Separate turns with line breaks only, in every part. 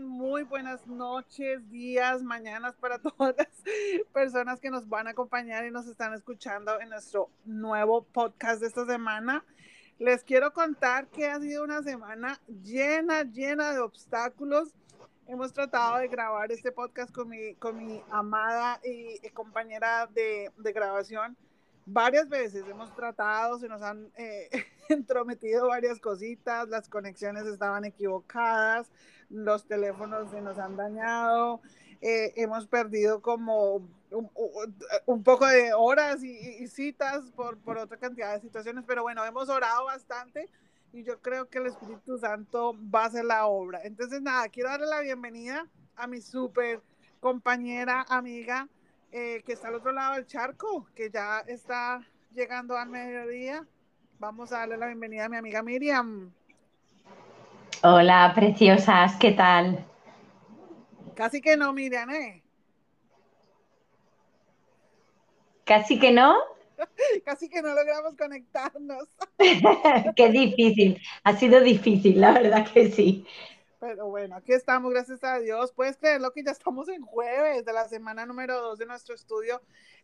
Muy buenas noches, días, mañanas para todas las personas que nos van a acompañar y nos están escuchando en nuestro nuevo podcast de esta semana. Les quiero contar que ha sido una semana llena, llena de obstáculos. Hemos tratado de grabar este podcast con mi, con mi amada y, compañera de, de grabación varias veces hemos tratado, se nos han eh, entrometido varias cositas, las conexiones estaban equivocadas, los teléfonos se nos han dañado, eh, hemos perdido como un, poco de horas y, citas por, por, otra cantidad de situaciones, pero bueno, hemos orado bastante y yo creo que el Espíritu Santo va a hacer la obra. Entonces, nada, quiero darle la bienvenida a mi súper compañera, amiga, eh, que está al otro lado del charco, que ya está llegando al mediodía. Vamos a darle la bienvenida a mi amiga Miriam.
Hola, preciosas, ¿qué tal?
Casi que no, Miriam, ¿eh?
¿Casi que no?
Casi que no logramos conectarnos.
Qué difícil, ha sido difícil, la verdad que sí.
Pero bueno, aquí estamos, gracias a Dios. Puedes creerlo que ya estamos en jueves de la semana número dos de nuestro estudio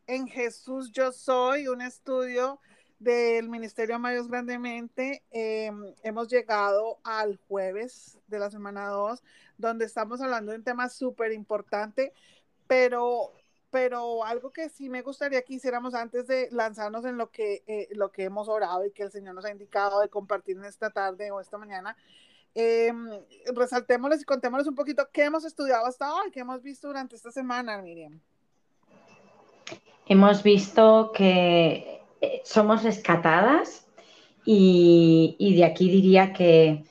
en Jesús Yo Soy, un estudio del Ministerio Mayos Grandemente. Em, hemos llegado al jueves de la semana 2, donde estamos hablando de un tema súper importante, pero, pero algo que sí me gustaría que hiciéramos antes de lanzarnos en lo que, eh, lo que hemos orado y que el Señor nos ha indicado de compartir en esta tarde o esta mañana, eh, resaltémosles y contémosles un poquito qué hemos estudiado hasta hoy, qué hemos visto durante esta semana, Miriam.
Hemos visto que eh, somos rescatadas y, y de aquí diría que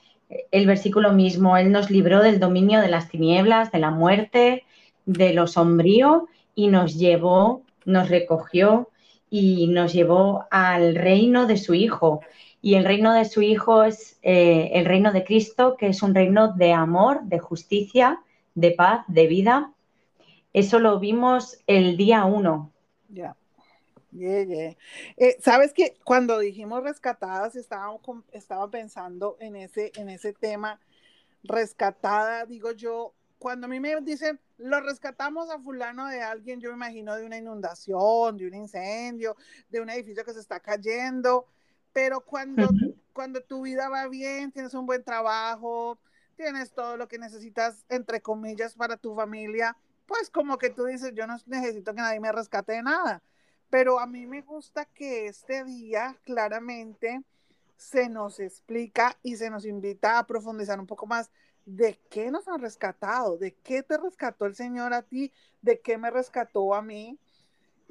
el versículo mismo, Él nos libró del dominio de las tinieblas, de la muerte, de lo sombrío y nos llevó, nos recogió y nos llevó al reino de su Hijo y el reino de su Hijo es eh, el reino de Cristo, que es un reino de amor, de justicia, de paz, de vida. Eso lo vimos el día uno.
Ya. Eh, Sabes que cuando dijimos rescatadas, estaba, estaba pensando en ese, en ese tema. Rescatada, digo yo, cuando a mí me dicen, lo rescatamos a fulano de alguien, yo me imagino de una inundación, de un incendio, de un edificio que se está cayendo. Pero cuando, cuando tu vida va bien, tienes un buen trabajo, tienes todo lo que necesitas, entre comillas, para tu familia, pues como que tú dices, yo no necesito que nadie me rescate de nada. Pero a mí me gusta que este día claramente se nos explica y se nos invita a profundizar un poco más de qué nos han rescatado, de qué te rescató el Señor a ti, de qué me rescató a mí.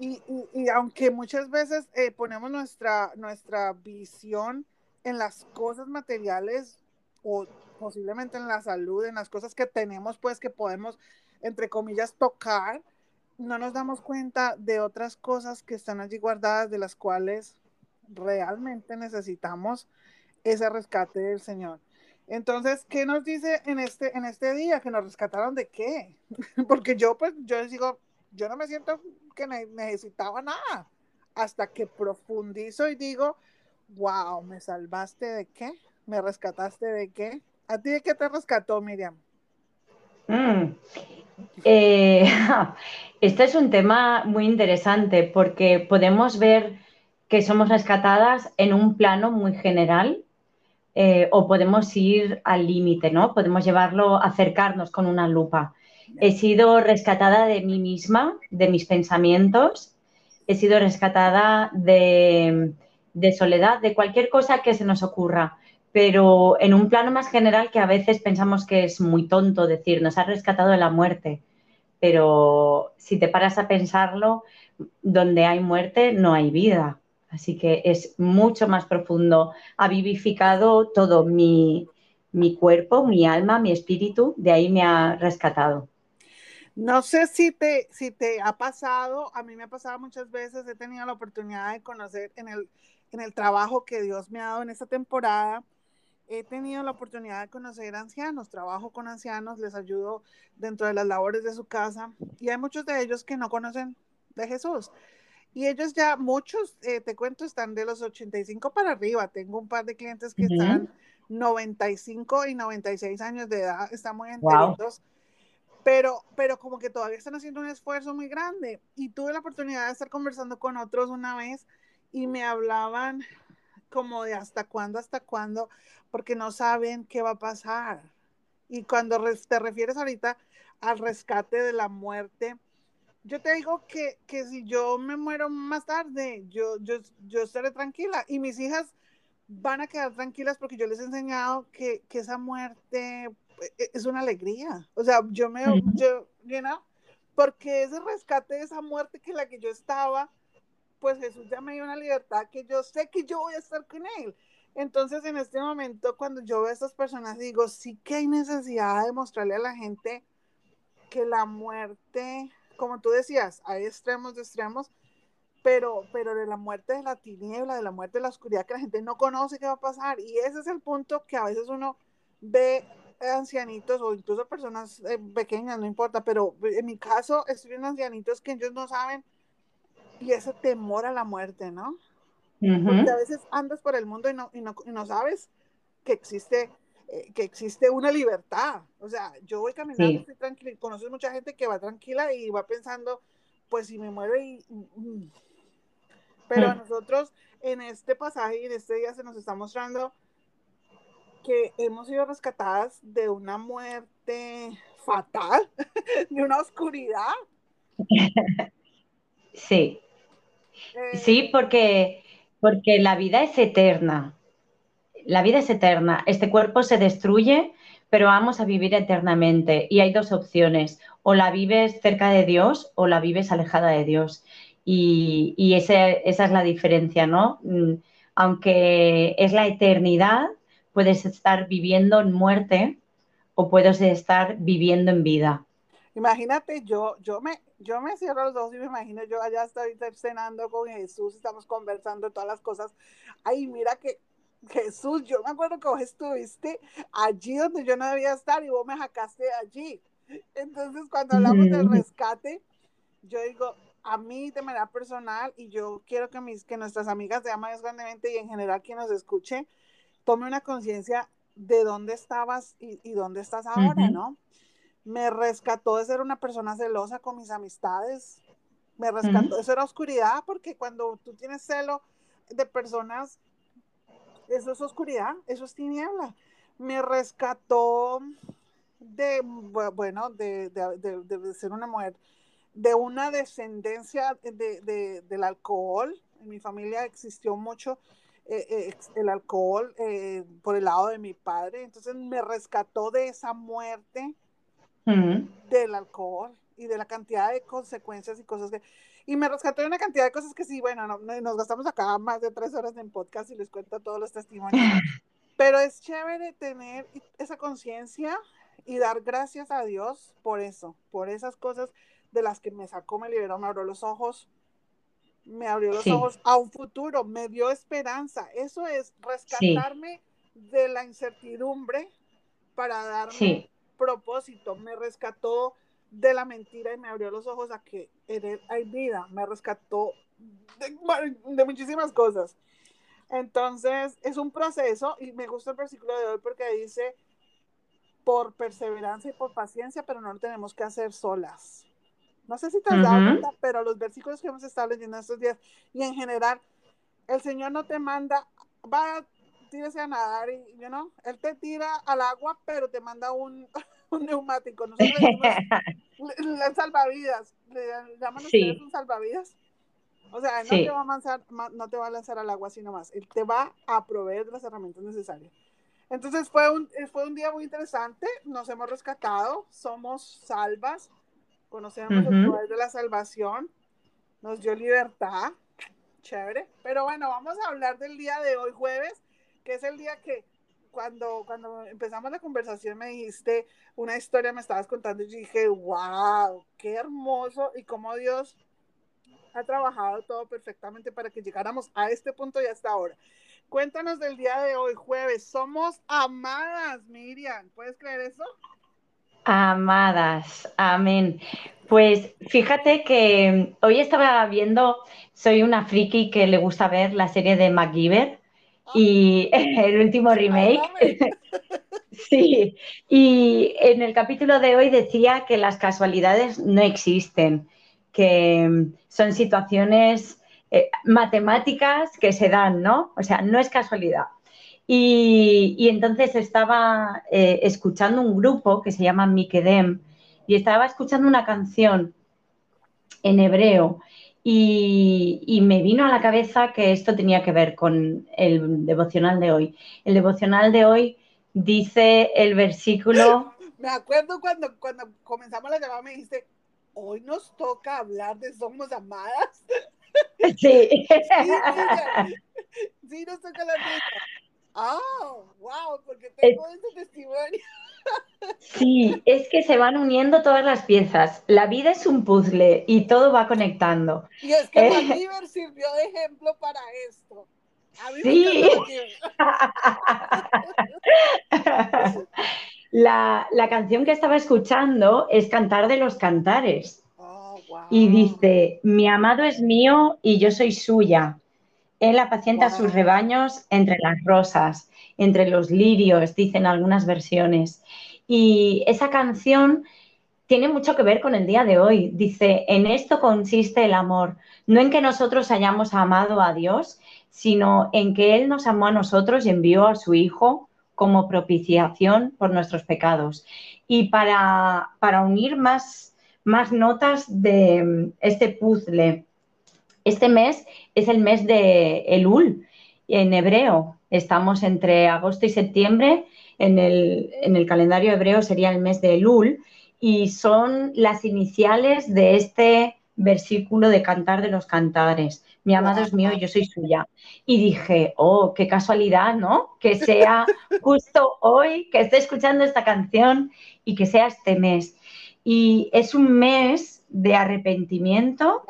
Y, y, aunque muchas veces eh, ponemos nuestra, nuestra visión en las cosas materiales o posiblemente en la salud, en las cosas que tenemos, pues que podemos, entre comillas, tocar, no nos damos cuenta de otras cosas que están allí guardadas, de las cuales realmente necesitamos ese rescate del Señor. Entonces, ¿qué nos dice en este, en este día? ¿Que nos rescataron de qué? Porque yo, pues, yo digo, yo no me siento que necesitaba nada. Hasta que profundizo y digo, wow, ¿me salvaste de qué? ¿Me rescataste de qué? ¿A ti de qué te rescató, Miriam?
Mm. Eh, este es un tema muy interesante porque podemos ver que somos rescatadas en un plano muy general eh, o podemos ir al límite, ¿no? Podemos llevarlo, acercarnos con una lupa. He sido rescatada de mí misma, de mis pensamientos, he sido rescatada de, soledad, de cualquier cosa que se nos ocurra, pero en un plano más general que a veces pensamos que es muy tonto decir, nos ha rescatado de la muerte, pero si te paras a pensarlo, donde hay muerte no hay vida. Así que es mucho más profundo. Ha vivificado todo mi, mi cuerpo, mi alma, mi espíritu, de ahí me ha rescatado.
No sé si te, si te ha pasado, a mí me ha pasado muchas veces, he tenido la oportunidad de conocer en el, en el trabajo que Dios me ha dado en esta temporada, he tenido la oportunidad de conocer ancianos, trabajo con ancianos, les ayudo dentro de las labores de su casa y hay muchos de ellos que no conocen de Jesús. Y ellos ya, muchos, eh, te cuento, están de los 85 para arriba. Tengo un par de clientes que están 95 y 96 años de edad, están muy enteritos. Pero, pero como que todavía están haciendo un esfuerzo muy grande. Y tuve la oportunidad de estar conversando con otros una vez y me hablaban como de hasta cuándo, hasta cuándo, porque no saben qué va a pasar. Y cuando te refieres ahorita al rescate de la muerte, yo te digo que, que si yo me muero más tarde, yo, yo, yo estaré tranquila y mis hijas van a quedar tranquilas porque yo les he enseñado que, que esa muerte es una alegría. O sea, yo me, yo, you know, porque ese rescate de esa muerte que la que yo estaba, pues Jesús ya me dio una libertad que yo sé que yo voy a estar con Él. Entonces, en este momento, cuando yo veo a estas personas, digo, sí que hay necesidad de mostrarle a la gente que la muerte, como tú decías, hay extremos de extremos, pero, pero de la muerte de la tiniebla, de la muerte de la oscuridad, que la gente no conoce qué va a pasar. Y ese es el punto que a veces uno ve ancianitos o incluso personas eh, pequeñas, no importa, pero en mi caso estoy viendo ancianitos que ellos no saben y ese temor a la muerte, ¿no? Porque a veces andas por el mundo y no, y no, y no sabes que existe, eh, que existe una libertad. O sea, yo voy caminando, estoy tranquila, conoces mucha gente que va tranquila y va pensando, pues si me muero y... Pero a nosotros en este pasaje y en este día se nos está mostrando que hemos sido rescatadas de una muerte fatal, de una oscuridad.
Sí. sí, eh, porque, porque la vida es eterna. La vida es eterna. Este cuerpo se destruye, pero vamos a vivir eternamente. Y hay dos opciones. O la vives cerca de Dios o la vives alejada de Dios. Y, y esa es la diferencia, ¿no? Mm, aunque es la eternidad, puedes estar viviendo en muerte o puedes estar viviendo en vida.
Imagínate, yo, yo, me, yo me cierro los ojos y me imagino yo allá estoy cenando con Jesús, estamos conversando todas las cosas. Ay, mira que Jesús, yo me acuerdo que vos estuviste allí donde yo no debía estar y vos me sacaste allí. Entonces, cuando hablamos del rescate, yo digo, a mí de manera personal, y yo quiero que, mis, que nuestras amigas de Ama Grandemente y en general quien nos escuche, tome una conciencia de dónde estabas y, dónde estás ahora, ¿no? Me rescató de ser una persona celosa con mis amistades, me rescató de ser oscuridad, porque cuando tú tienes celo de personas, eso es oscuridad, eso es tiniebla. Me rescató de, bueno, de, ser una mujer, de una descendencia del alcohol. En mi familia existió mucho eh, eh, el alcohol eh, por el lado de mi padre. Entonces me rescató de esa muerte del alcohol y de la cantidad de consecuencias y cosas que... Y me rescató de una cantidad de cosas que sí, bueno, nos gastamos acá más de tres horas en podcast y les cuento todos los testimonios. Pero es chévere tener esa conciencia y dar gracias a Dios por eso, por esas cosas de las que me sacó, me liberó, me abrió los ojos, me abrió los ojos a un futuro, me dio esperanza. Eso es rescatarme de la incertidumbre para darme propósito. Me rescató de la mentira y me abrió los ojos a que hay vida. Me rescató de, muchísimas cosas. Entonces, es un proceso y me gusta el versículo de hoy porque dice, por perseverancia y por paciencia, pero no lo tenemos que hacer solas. No sé si te has dado cuenta, pero los versículos que hemos estado leyendo estos días y en general, el Señor no te manda, va, tírese a nadar y, you know, Él te tira al agua, pero te manda un, un neumático. Nosotros le decimos salvavidas, le llaman ustedes un salvavidas. O sea, no, te va a lanzar, no te va a lanzar al agua así nomás. Él te va a proveer las herramientas necesarias. Entonces fue un, fue un día muy interesante. Nos hemos rescatado, somos salvas conocemos el poder de la salvación, nos dio libertad, chévere. Pero bueno, vamos a hablar del día de hoy, jueves, que es el día que cuando, cuando empezamos la conversación me dijiste una historia, me estabas contando y dije, wow, qué hermoso y cómo Dios ha trabajado todo perfectamente para que llegáramos a este punto y hasta ahora. Cuéntanos del día de hoy, jueves. Somos amadas, Miriam. ¿Puedes creer eso?
Amadas, amén. Pues fíjate que hoy estaba viendo, soy una friki que le gusta ver la serie de MacGyver y el último remake. sí, y en el capítulo de hoy decía que las casualidades no existen, que son situaciones eh, matemáticas que se dan, ¿no? O sea, no es casualidad. Y, entonces estaba eh, escuchando un grupo que se llama Mikedem y estaba escuchando una canción en hebreo y, me vino a la cabeza que esto tenía que ver con el devocional de hoy. El devocional de hoy dice el versículo...
Me acuerdo cuando, cuando comenzamos la llamada, me dijiste, hoy nos toca hablar de Somos Amadas.
Sí.
sí, nos toca la Oh, wow, porque tengo ese testimonio.
Sí, es que se van uniendo todas las piezas. La vida es un puzzle y todo va conectando.
Y es que eh... sirvió de ejemplo para esto.
sí. la, la, canción que estaba escuchando es Cantar de los Cantares.
Oh, wow.
Y dice, mi amado es mío y yo soy suya. Él apacienta sus rebaños entre las rosas, entre los lirios, dicen algunas versiones. Y esa canción tiene mucho que ver con el día de hoy. Dice, en esto consiste el amor, no en que nosotros hayamos amado a Dios, sino en que Él nos amó a nosotros y envió a su Hijo como propiciación por nuestros pecados. Y para, para unir más, más notas de este puzzle este mes es el mes de Elul en hebreo. Estamos entre agosto y septiembre. En el, calendario hebreo sería el mes de Elul y son las iniciales de este versículo de Cantar de los Cantares. Mi amado es mío yo soy suya. Y dije, oh, qué casualidad, ¿no? Que sea justo hoy que esté escuchando esta canción y que sea este mes. Y es un mes de arrepentimiento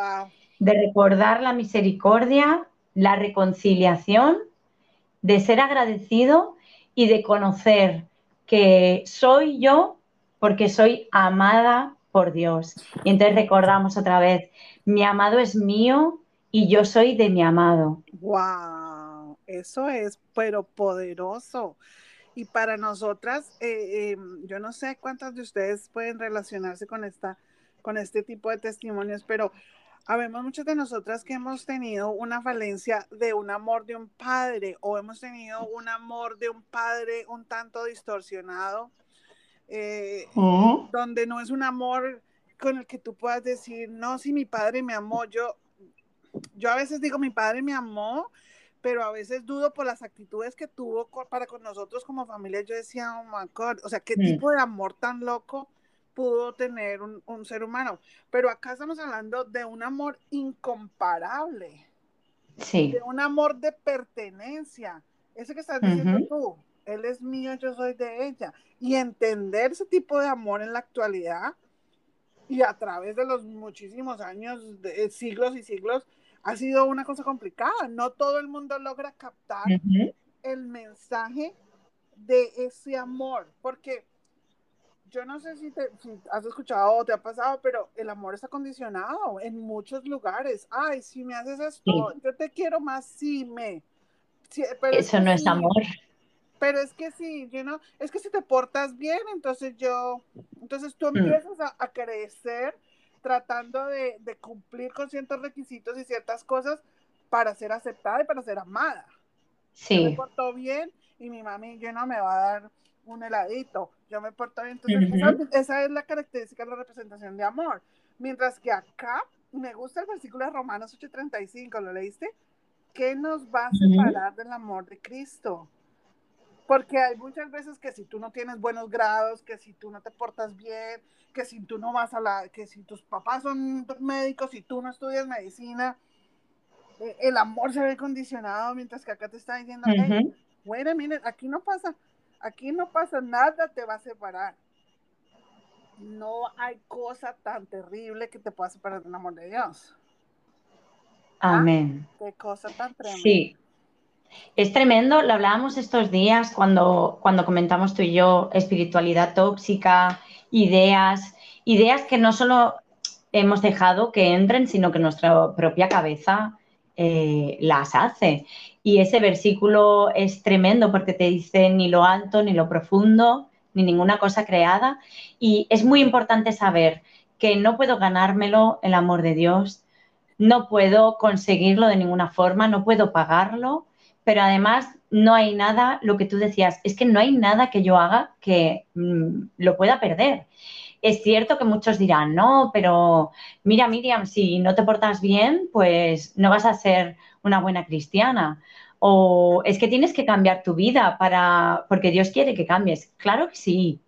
de recordar la misericordia, la reconciliación, de ser agradecido y de conocer que soy yo porque soy amada por Dios. Y entonces recordamos otra vez, mi amado es mío y yo soy de mi amado.
¡Wow! Eso es, pero poderoso. Y para nosotras, eh, em, yo no sé cuántas de ustedes pueden relacionarse con, esta, con este tipo de testimonios, pero Habemos muchas de nosotras que hemos tenido una falencia de un amor de un padre o hemos tenido un amor de un padre un tanto distorsionado, eh, donde no es un amor con el que tú puedas decir, no, si mi padre me amó, yo, yo a veces digo, mi padre me amó, pero a veces dudo por las actitudes que tuvo para con nosotros como familia. Yo decía, oh my God, o sea, qué mm. tipo de amor tan loco pudo tener un, ser humano. Pero acá estamos hablando de un amor incomparable.
Sí.
De un amor de pertenencia. Ese que estás diciendo tú, él es mío, yo soy de ella. Y entender ese tipo de amor en la actualidad y a través de los muchísimos años, de, eh, siglos y siglos, ha sido una cosa complicada. No todo el mundo logra captar el mensaje de ese amor, porque yo no sé si, te, has escuchado o te ha pasado, pero el amor está condicionado en muchos lugares. Ay, si me haces esto, yo te quiero más si me.
Eso no es amor.
Pero es que sí, you know, es que si te portas bien, entonces yo, entonces tú mm. empiezas a, crecer tratando de, cumplir con ciertos requisitos y ciertas cosas para ser aceptada y para ser amada.
Sí.
me porto bien y mi mami, yo no me va a dar un heladito, yo me porto bien. Entonces, esa, es la característica de la representación de amor. Mientras que acá me gusta el versículo de Romanos 8:35, ¿lo leíste? ¿Qué nos va a separar del amor de Cristo? Porque hay muchas veces que si tú no tienes buenos grados, que si tú no te portas bien, que si tú no vas a la, que si tus papás son médicos y tú no estudias medicina, eh, el amor se ve condicionado, mientras que acá te está diciendo, hey, wait a aquí no pasa, Aquí no pasa nada, te va a separar. No hay cosa tan terrible que te pueda separar del amor de Dios.
¿Ah? Amén.
Qué cosa tan tremenda.
Sí. Es tremendo, lo hablábamos estos días cuando, cuando comentamos tú y yo espiritualidad tóxica, ideas, ideas que no solo hemos dejado que entren, sino que nuestra propia cabeza eh, las hace. Y ese versículo es tremendo porque te dice ni lo alto, ni lo profundo, ni ninguna cosa creada. Y es muy importante saber que no puedo ganármelo el amor de Dios, no puedo conseguirlo de ninguna forma, no puedo pagarlo, pero además no hay nada, lo que tú decías, es que no hay nada que yo haga que mm, lo pueda perder. Es cierto que muchos dirán, no, pero mira, Miriam, si no te portas bien, pues no vas a ser una buena cristiana. O es que tienes que cambiar tu vida para, porque Dios quiere que cambies. Claro que sí.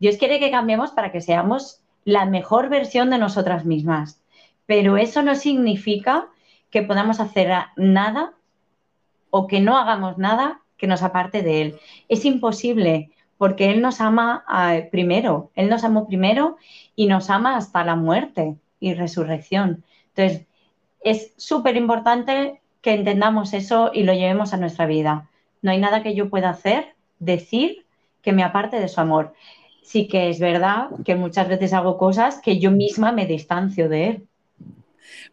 Dios quiere que cambiemos para que seamos la mejor versión de nosotras mismas. Pero eso no significa que podamos hacer nada o que no hagamos nada que nos aparte de Él. Es imposible porque Él nos ama eh, primero, Él nos amó primero y nos ama hasta la muerte y resurrección. Entonces, es súper importante que entendamos eso y lo llevemos a nuestra vida. No hay nada que yo pueda hacer, decir, que me aparte de su amor. Sí que es verdad que muchas veces hago cosas que yo misma me distancio de él.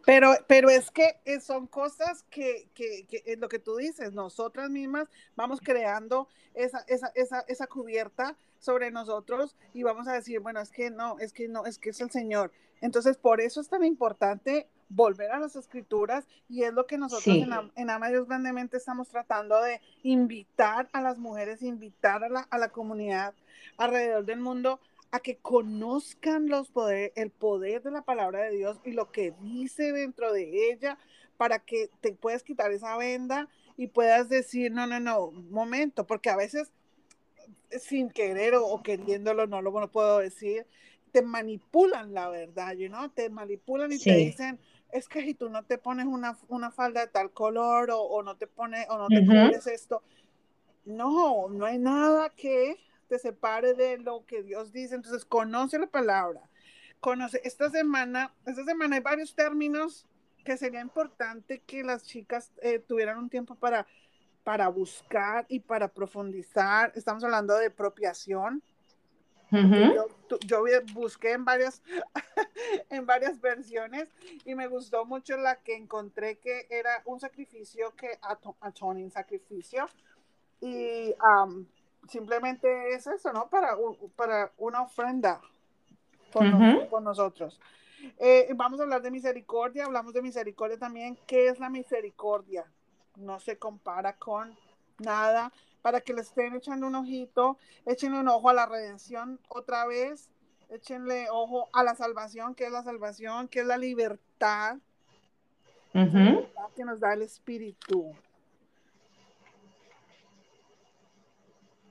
Pero, pero es que eh, son cosas que, que, que, es lo que tú dices, nosotras mismas vamos creando esa, esa, esa, esa cubierta sobre nosotros y vamos a decir, bueno, es que no, es que no, es que es el Señor. Entonces, por eso es tan importante volver a las escrituras y es lo que nosotros en, en Ama Dios Grandemente estamos tratando de invitar a las mujeres, invitar a la, a la comunidad alrededor del mundo a que conozcan los poder, el poder de la palabra de Dios y lo que dice dentro de ella para que te puedas quitar esa venda y puedas decir, no, no, no, momento, porque a veces sin querer o, queriéndolo, no lo puedo decir, te manipulan la verdad, you know? te manipulan y te dicen, es que si tú no te pones una, una falda de tal color o, o, no te pones o no te pones esto, no, no hay nada que te separe de lo que Dios dice. Entonces, conoce la palabra. Conoce. Esta semana, esta semana hay varios términos que sería importante que las chicas eh, tuvieran un tiempo para, para buscar y para profundizar. Estamos hablando de apropiación. yo, yo, busqué en varias, en varias versiones y me gustó mucho la que encontré que era un sacrificio que atoning sacrificio y simplemente es eso, ¿no? Para, para una ofrenda con, nosotros. Eh, vamos a hablar de misericordia, hablamos de misericordia también. ¿Qué es la misericordia? No se compara con nada. Para que le estén echando un ojito, échenle un ojo a la redención otra vez, échenle ojo a la salvación, que es la salvación, que es la libertad, la libertad que nos da el Espíritu.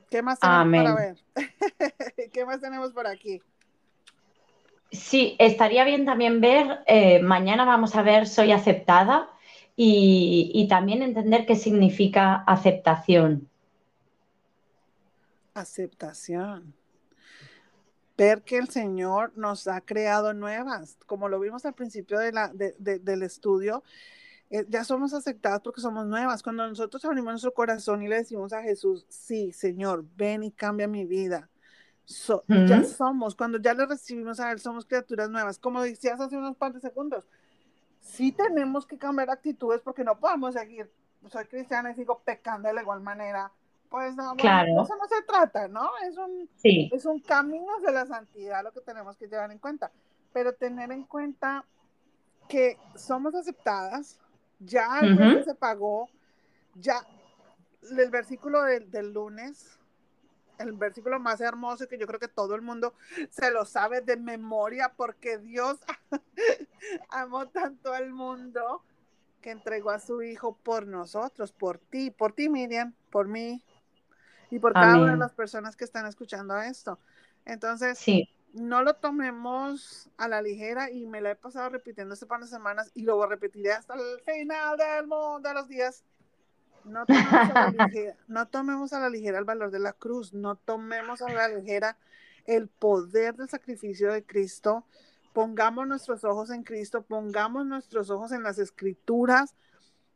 ¿Qué más tenemos para ver? ¿Qué más tenemos por aquí?
Sí, estaría bien también ver, eh, mañana vamos a ver Soy aceptada y, también entender qué significa aceptación.
Aceptación. Ver que el Señor nos ha creado nuevas, como lo vimos al principio de la, del estudio, eh, ya somos aceptadas porque somos nuevas. Cuando nosotros abrimos nuestro corazón y le decimos a Jesús, sí, Señor, ven y cambia mi vida. Ya somos, cuando ya le recibimos a Él, somos criaturas nuevas. Como decías hace unos par de segundos, sí tenemos que cambiar actitudes porque no podemos seguir, soy cristiana y sigo pecando de la igual manera. Pues no, claro. eso no se trata, ¿no? Es un, es un camino hacia la santidad lo que tenemos que llevar en cuenta. Pero tener en cuenta que somos aceptadas, ya el precio se pagó, ya el versículo del, del, lunes, el versículo más hermoso que yo creo que todo el mundo se lo sabe de memoria porque Dios amó tanto al mundo que entregó a su hijo por nosotros, por ti, por ti Miriam, por mí y por cada una de las personas que están escuchando esto. Entonces, sí no lo tomemos a la ligera y me la he pasado repitiendo este par de semanas y lo repetiré hasta el final del mundo de los días. No tomemos, a la ligera, no tomemos a la ligera el valor de la cruz, no tomemos a la ligera el poder del sacrificio de Cristo. Pongamos nuestros ojos en Cristo, pongamos nuestros ojos en las escrituras.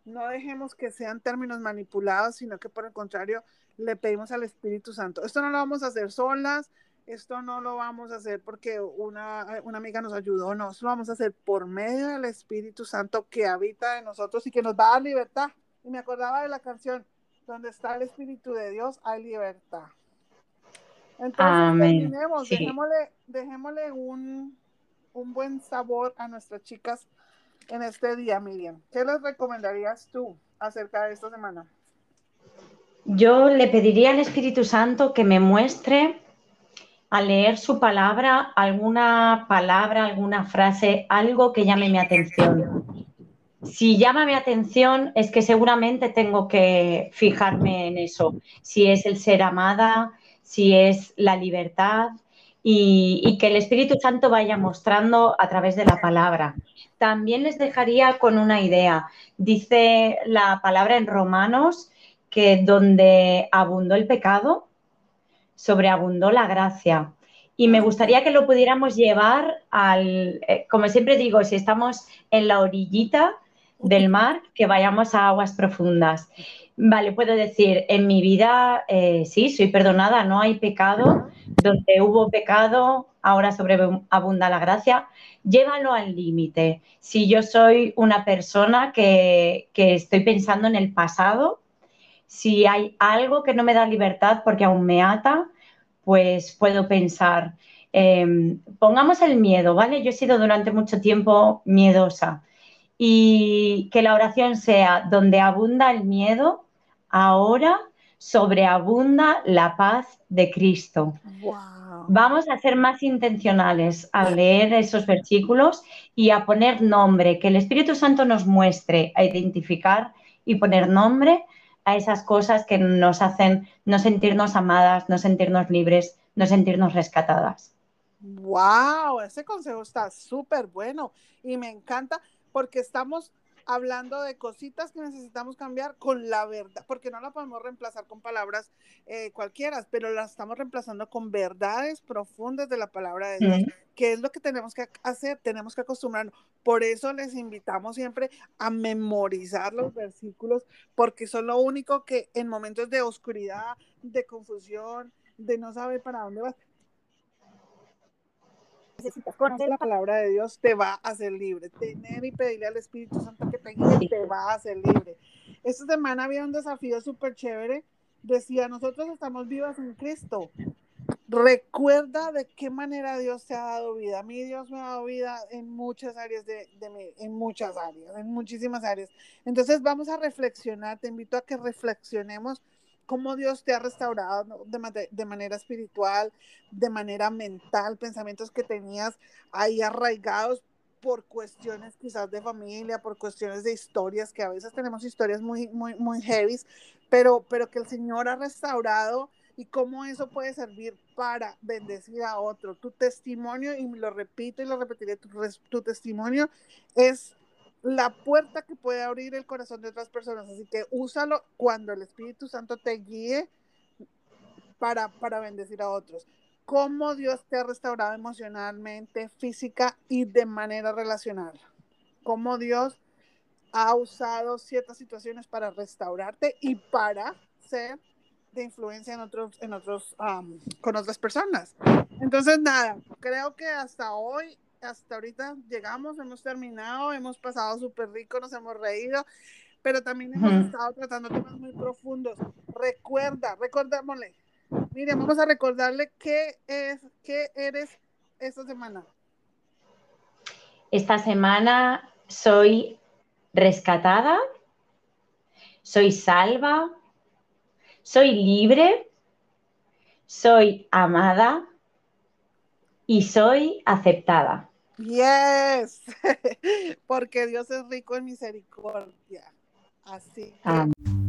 No dejemos que sean términos manipulados, sino que por el contrario le pedimos al Espíritu Santo. Esto no lo vamos a hacer solas, esto no lo vamos a hacer porque una, amiga nos ayudó, no, lo vamos a hacer por medio del Espíritu Santo que habita en nosotros y que nos va a dar libertad. Y me acordaba de la canción, donde está el Espíritu de Dios, hay libertad. Entonces, terminemos, dejémosle, un, un buen sabor a nuestras chicas en este día, Miriam. ¿Qué les recomendarías tú acerca de esta semana?
Yo le pediría al Espíritu Santo que me muestre al leer su palabra alguna palabra, alguna frase, algo que llame mi atención. Si llama mi atención es que seguramente tengo que fijarme en eso, si es el ser amada, si es la libertad y, que el Espíritu Santo vaya mostrando a través de la palabra. También les dejaría con una idea. Dice la palabra en Romanos que donde abundó el pecado, sobreabundó la gracia. Y me gustaría que lo pudiéramos llevar al, eh, como siempre digo, si estamos en la orillita del mar, que vayamos a aguas profundas. Vale, puedo decir, en mi vida eh, sí, soy perdonada, no hay pecado. Donde hubo pecado, ahora sobreabunda la gracia. Llévalo al límite. Si yo soy una persona que, que estoy pensando en el pasado, si hay algo que no me da libertad porque aún me ata, pues puedo pensar, em, pongamos el miedo, ¿vale? Yo he sido durante mucho tiempo miedosa y que la oración sea donde abunda el miedo, ahora sobreabunda la paz de Cristo. Vamos a ser más intencionales al leer esos versículos y a poner nombre, que el Espíritu Santo nos muestre a identificar y poner nombre a esas cosas que nos hacen no sentirnos amadas, no sentirnos libres, no sentirnos rescatadas.
¡Wow! Ese consejo está súper bueno y me encanta porque estamos hablando de cositas que necesitamos cambiar con la verdad, porque no la podemos reemplazar con palabras eh, cualquiera, pero la estamos reemplazando con verdades profundas de la palabra de Dios, que es lo que tenemos que hacer, tenemos que acostumbrarnos. Por eso les invitamos siempre a memorizar los versículos, porque son lo único que en momentos de oscuridad, de confusión, de no saber para dónde vas, necesitas conocer la palabra de Dios, te va a hacer libre. Tener y pedirle al Espíritu Santo que te guíe, te va a hacer libre. Esta semana había un desafío súper chévere. Decía, nosotros estamos vivas en Cristo. Recuerda de qué manera Dios te ha dado vida. A mí Dios me ha dado vida en muchas áreas de, de mí, en muchas áreas, en muchísimas áreas. Entonces vamos a reflexionar. Te invito a que reflexionemos cómo Dios te ha restaurado de, manera espiritual, de manera mental, pensamientos que tenías ahí arraigados por cuestiones quizás de familia, por cuestiones de historias, que a veces tenemos historias muy, muy, muy heavy, pero, pero que el Señor ha restaurado y cómo eso puede servir para bendecir a otro. Tu testimonio, y lo repito y lo repetiré, tu, tu testimonio es la puerta que puede abrir el corazón de otras personas. Así que úsalo cuando el Espíritu Santo te guíe para, para bendecir a otros. Cómo Dios te ha restaurado emocionalmente, física y de manera relacional. Cómo Dios ha usado ciertas situaciones para restaurarte y para ser de influencia en otros, en otros, con otras personas. Entonces, nada, creo que hasta hoy hasta ahorita llegamos, hemos terminado, hemos pasado súper rico, nos hemos reído, pero también hemos estado tratando temas muy profundos. Recuerda, recordémosle. Mire, vamos a recordarle qué es, qué eres esta semana.
Esta semana soy rescatada, soy salva, soy libre, soy amada y soy aceptada.
Yes, porque Dios es rico en misericordia. Así. Que...